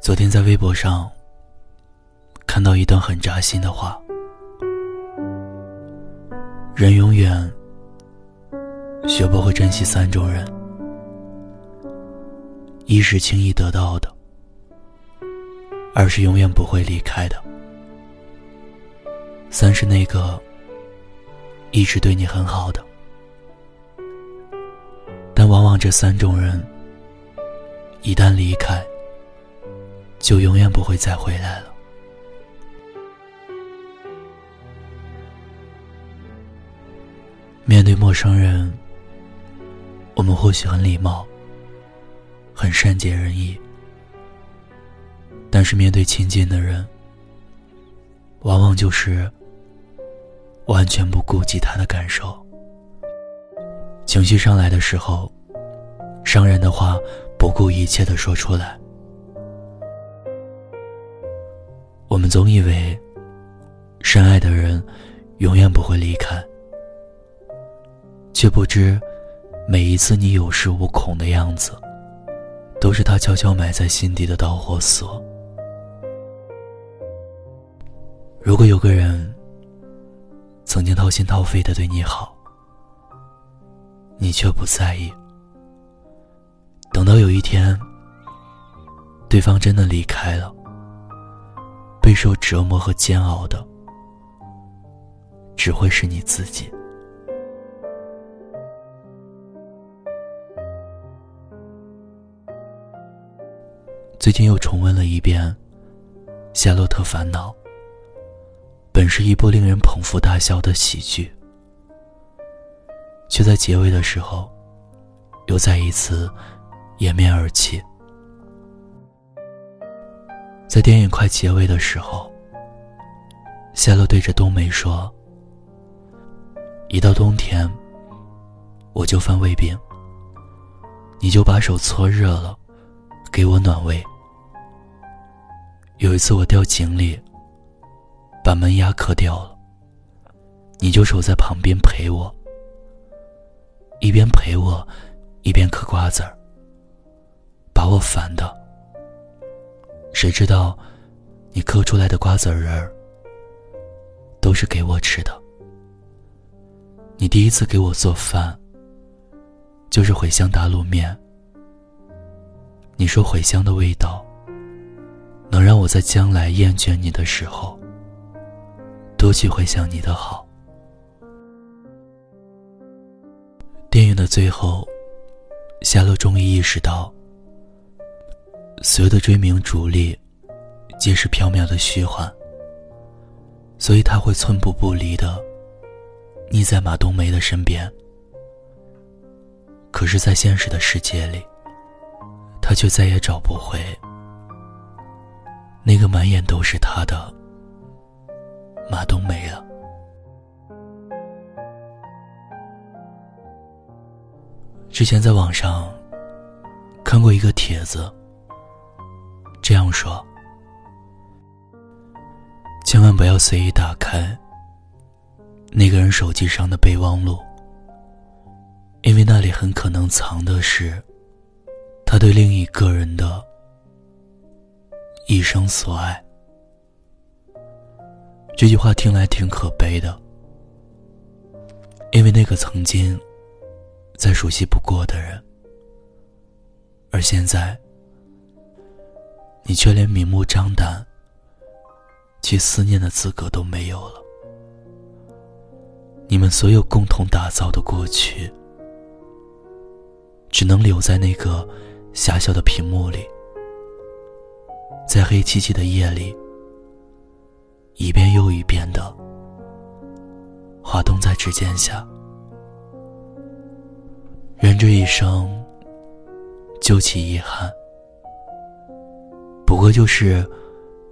昨天在微博上看到一段很扎心的话：人永远学不会珍惜三种人，一是轻易得到的，二是永远不会离开的，三是那个一直对你很好的。但往往这三种人一旦离开，就永远不会再回来了。面对陌生人，我们或许很礼貌，很善解人意；但是面对亲近的人，往往就是完全不顾及他的感受。情绪上来的时候，伤人的话不顾一切的说出来。总以为，深爱的人永远不会离开，却不知，每一次你有恃无恐的样子，都是他悄悄埋在心底的导火索。如果有个人曾经掏心掏肺的对你好，你却不在意，等到有一天，对方真的离开了。备受折磨和煎熬的，只会是你自己。最近又重温了一遍《夏洛特烦恼》，本是一部令人捧腹大笑的喜剧，却在结尾的时候，又再一次掩面而泣。在电影快结尾的时候，夏洛对着冬梅说：“一到冬天，我就犯胃病。你就把手搓热了，给我暖胃。有一次我掉井里，把门牙磕掉了，你就守在旁边陪我，一边陪我，一边嗑瓜子儿，把我烦的。”谁知道，你嗑出来的瓜子仁儿都是给我吃的。你第一次给我做饭，就是茴香打卤面。你说茴香的味道，能让我在将来厌倦你的时候，多去回想你的好。电影的最后，夏洛终于意识到。所有的追名逐利，皆是缥缈的虚幻。所以他会寸步不离的腻在马冬梅的身边。可是，在现实的世界里，他却再也找不回那个满眼都是他的马冬梅了。之前在网上看过一个帖子。这样说，千万不要随意打开那个人手机上的备忘录，因为那里很可能藏的是他对另一个人的一生所爱。这句话听来挺可悲的，因为那个曾经再熟悉不过的人，而现在。你却连明目张胆去思念的资格都没有了。你们所有共同打造的过去，只能留在那个狭小的屏幕里，在黑漆漆的夜里，一遍又一遍的滑动在指尖下。人这一生，究其遗憾。不过就是，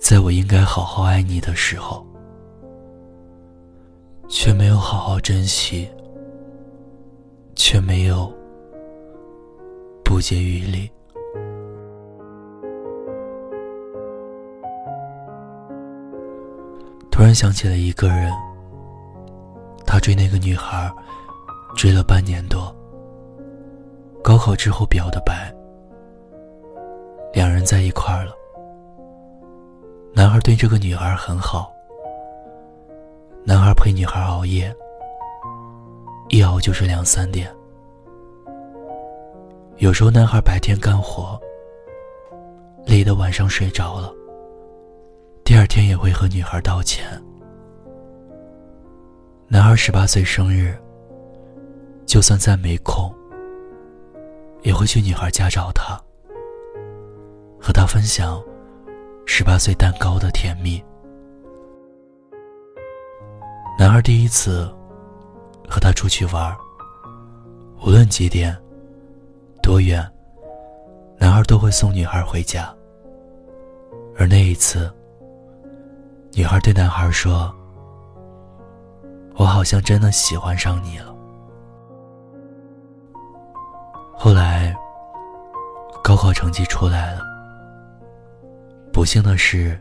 在我应该好好爱你的时候，却没有好好珍惜，却没有不竭余力。突然想起了一个人，他追那个女孩，追了半年多。高考之后表的白，两人在一块儿了。对这个女孩很好。男孩陪女孩熬夜，一熬就是两三点。有时候男孩白天干活，累得晚上睡着了，第二天也会和女孩道歉。男孩十八岁生日，就算再没空，也会去女孩家找她，和她分享十八岁蛋糕的甜蜜。男孩第一次和她出去玩，无论几点。多远，男孩都会送女孩回家。而那一次，女孩对男孩说：“我好像真的喜欢上你了。”后来，高考成绩出来了，不幸的是，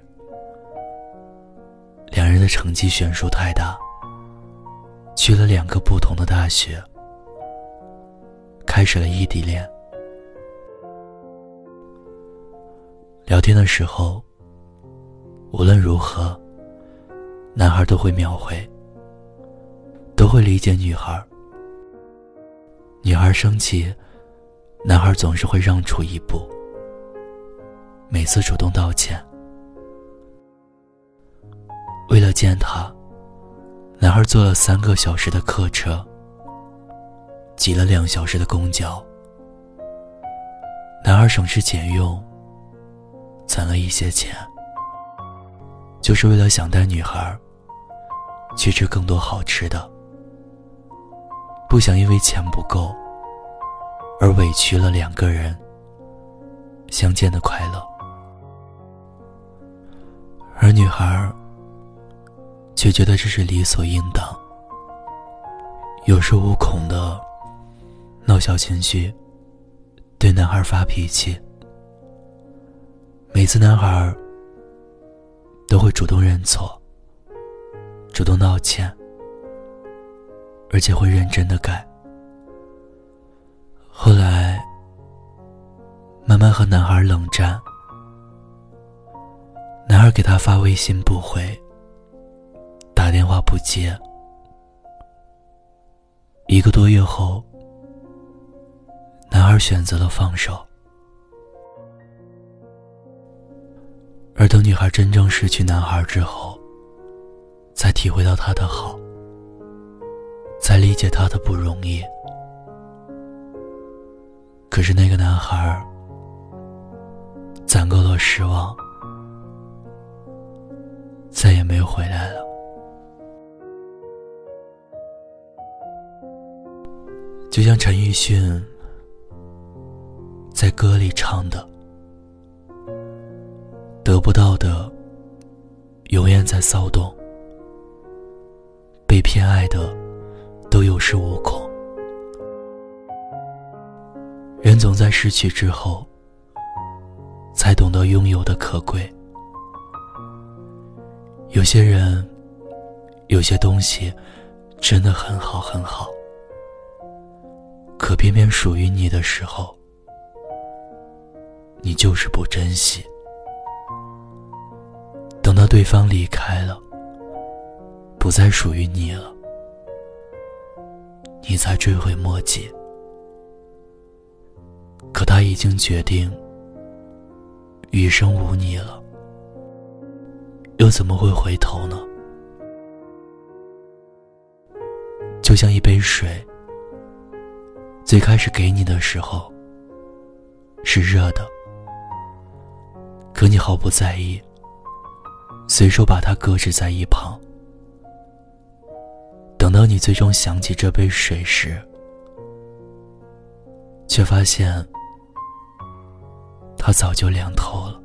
两人的成绩悬殊太大，去了两个不同的大学，开始了异地恋。聊天的时候，无论如何，男孩都会秒回，都会理解女孩。女孩生气，男孩总是会让出一步，每次主动道歉。为了见她，男孩坐了三个小时的客车，挤了两小时的公交。男孩省吃俭用。攒了一些钱，就是为了想带女孩去吃更多好吃的，不想因为钱不够而委屈了两个人相见的快乐。而女孩却觉得这是理所应当，有恃无恐的闹小情绪，对男孩发脾气。每次男孩都会主动认错，主动道歉，而且会认真的改。后来，慢慢和男孩冷战，男孩给他发微信不回，打电话不接。一个多月后，男孩选择了放手。而等女孩真正失去男孩之后，才体会到他的好，才理解他的不容易。可是那个男孩攒够了失望，再也没有回来了。就像陈奕迅在歌里唱的。得不到的，永远在骚动；被偏爱的，都有恃无恐。人总在失去之后，才懂得拥有的可贵。有些人，有些东西，真的很好很好，可偏偏属于你的时候，你就是不珍惜。等到对方离开了，不再属于你了，你才追悔莫及。可他已经决定余生无你了，又怎么会回头呢？就像一杯水，最开始给你的时候是热的，可你毫不在意。随手把它搁置在一旁，等到你最终想起这杯水时，却发现它早就凉透了。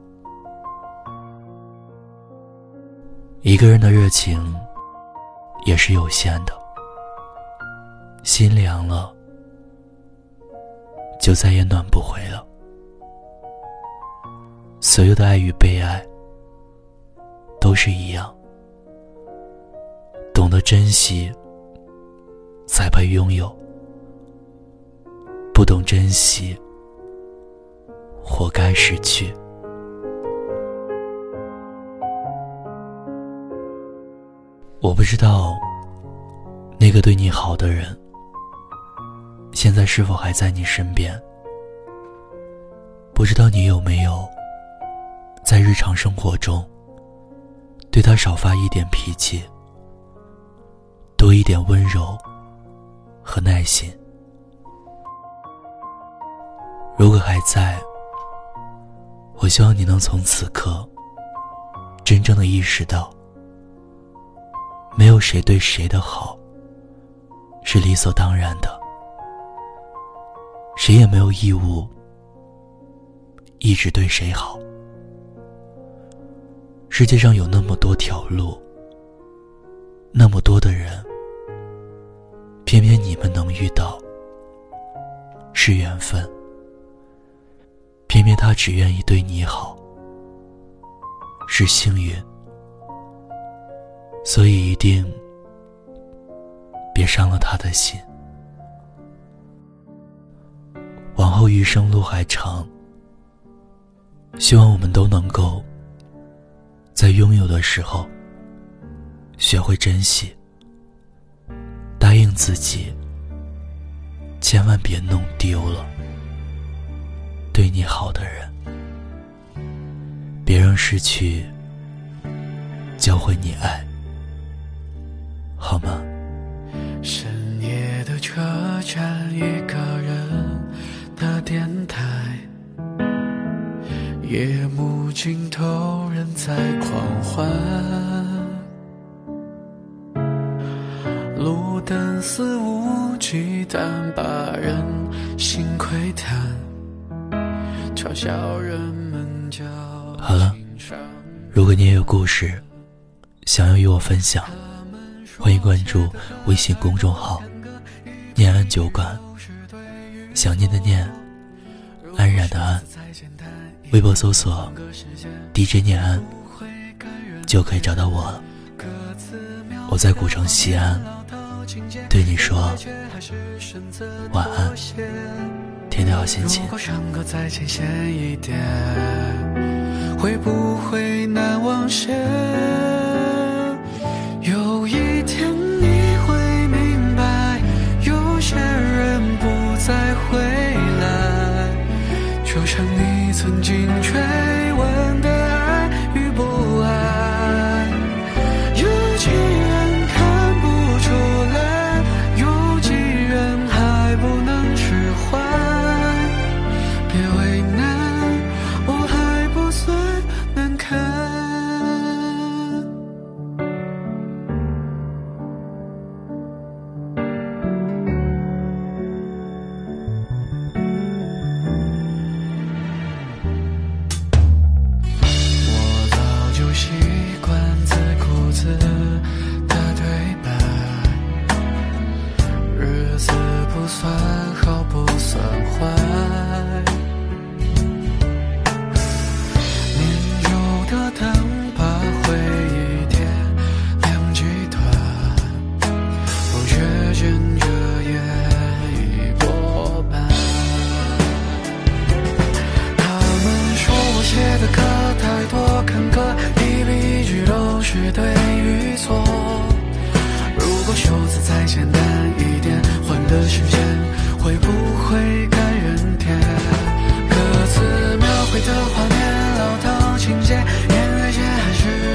一个人的热情也是有限的，心凉了，就再也暖不回了。所有的爱与被爱。都是一样，懂得珍惜，才配拥有；不懂珍惜，活该失去。我不知道，那个对你好的人，现在是否还在你身边？不知道你有没有，在日常生活中，对他少发一点脾气，多一点温柔和耐心。如果还在，我希望你能从此刻，真正的意识到，没有谁对谁的好是理所当然的，谁也没有义务一直对谁好。世界上有那么多条路，那么多的人，偏偏你们能遇到，是缘分。偏偏他只愿意对你好，是幸运，所以一定别伤了他的心。往后余生路还长，希望我们都能够在拥有的时候学会珍惜，答应自己，千万别弄丢了。对你好的人，别让失去教会你爱，好吗？深夜的车站，一个人的电台，夜幕尽头，人在狂欢，路灯肆无忌惮，把人心窥探。好了，如果你也有故事想要与我分享，欢迎关注微信公众号“念安酒馆”，想念的念，安然的安，微博搜索 “DJ 念安”就可以找到我了。我在古城西安，对你说晚安。天天好心情。会不会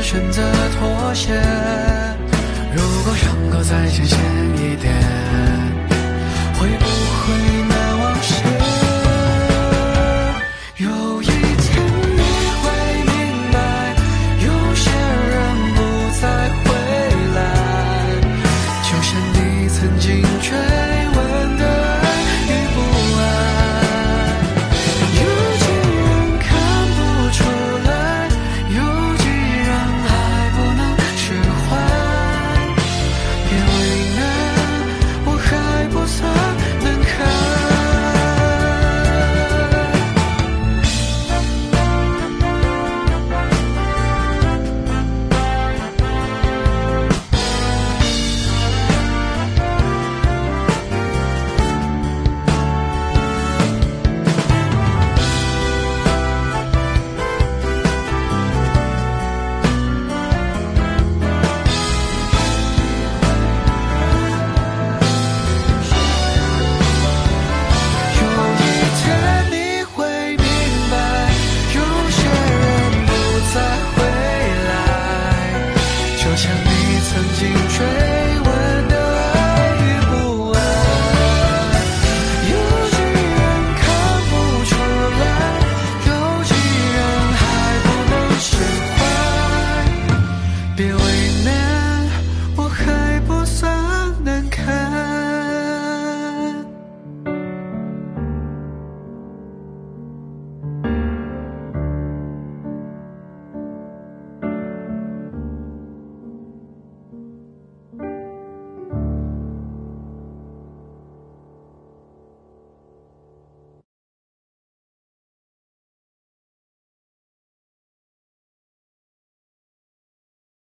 选择妥协。如果伤口再浅显一点，会不会？feeling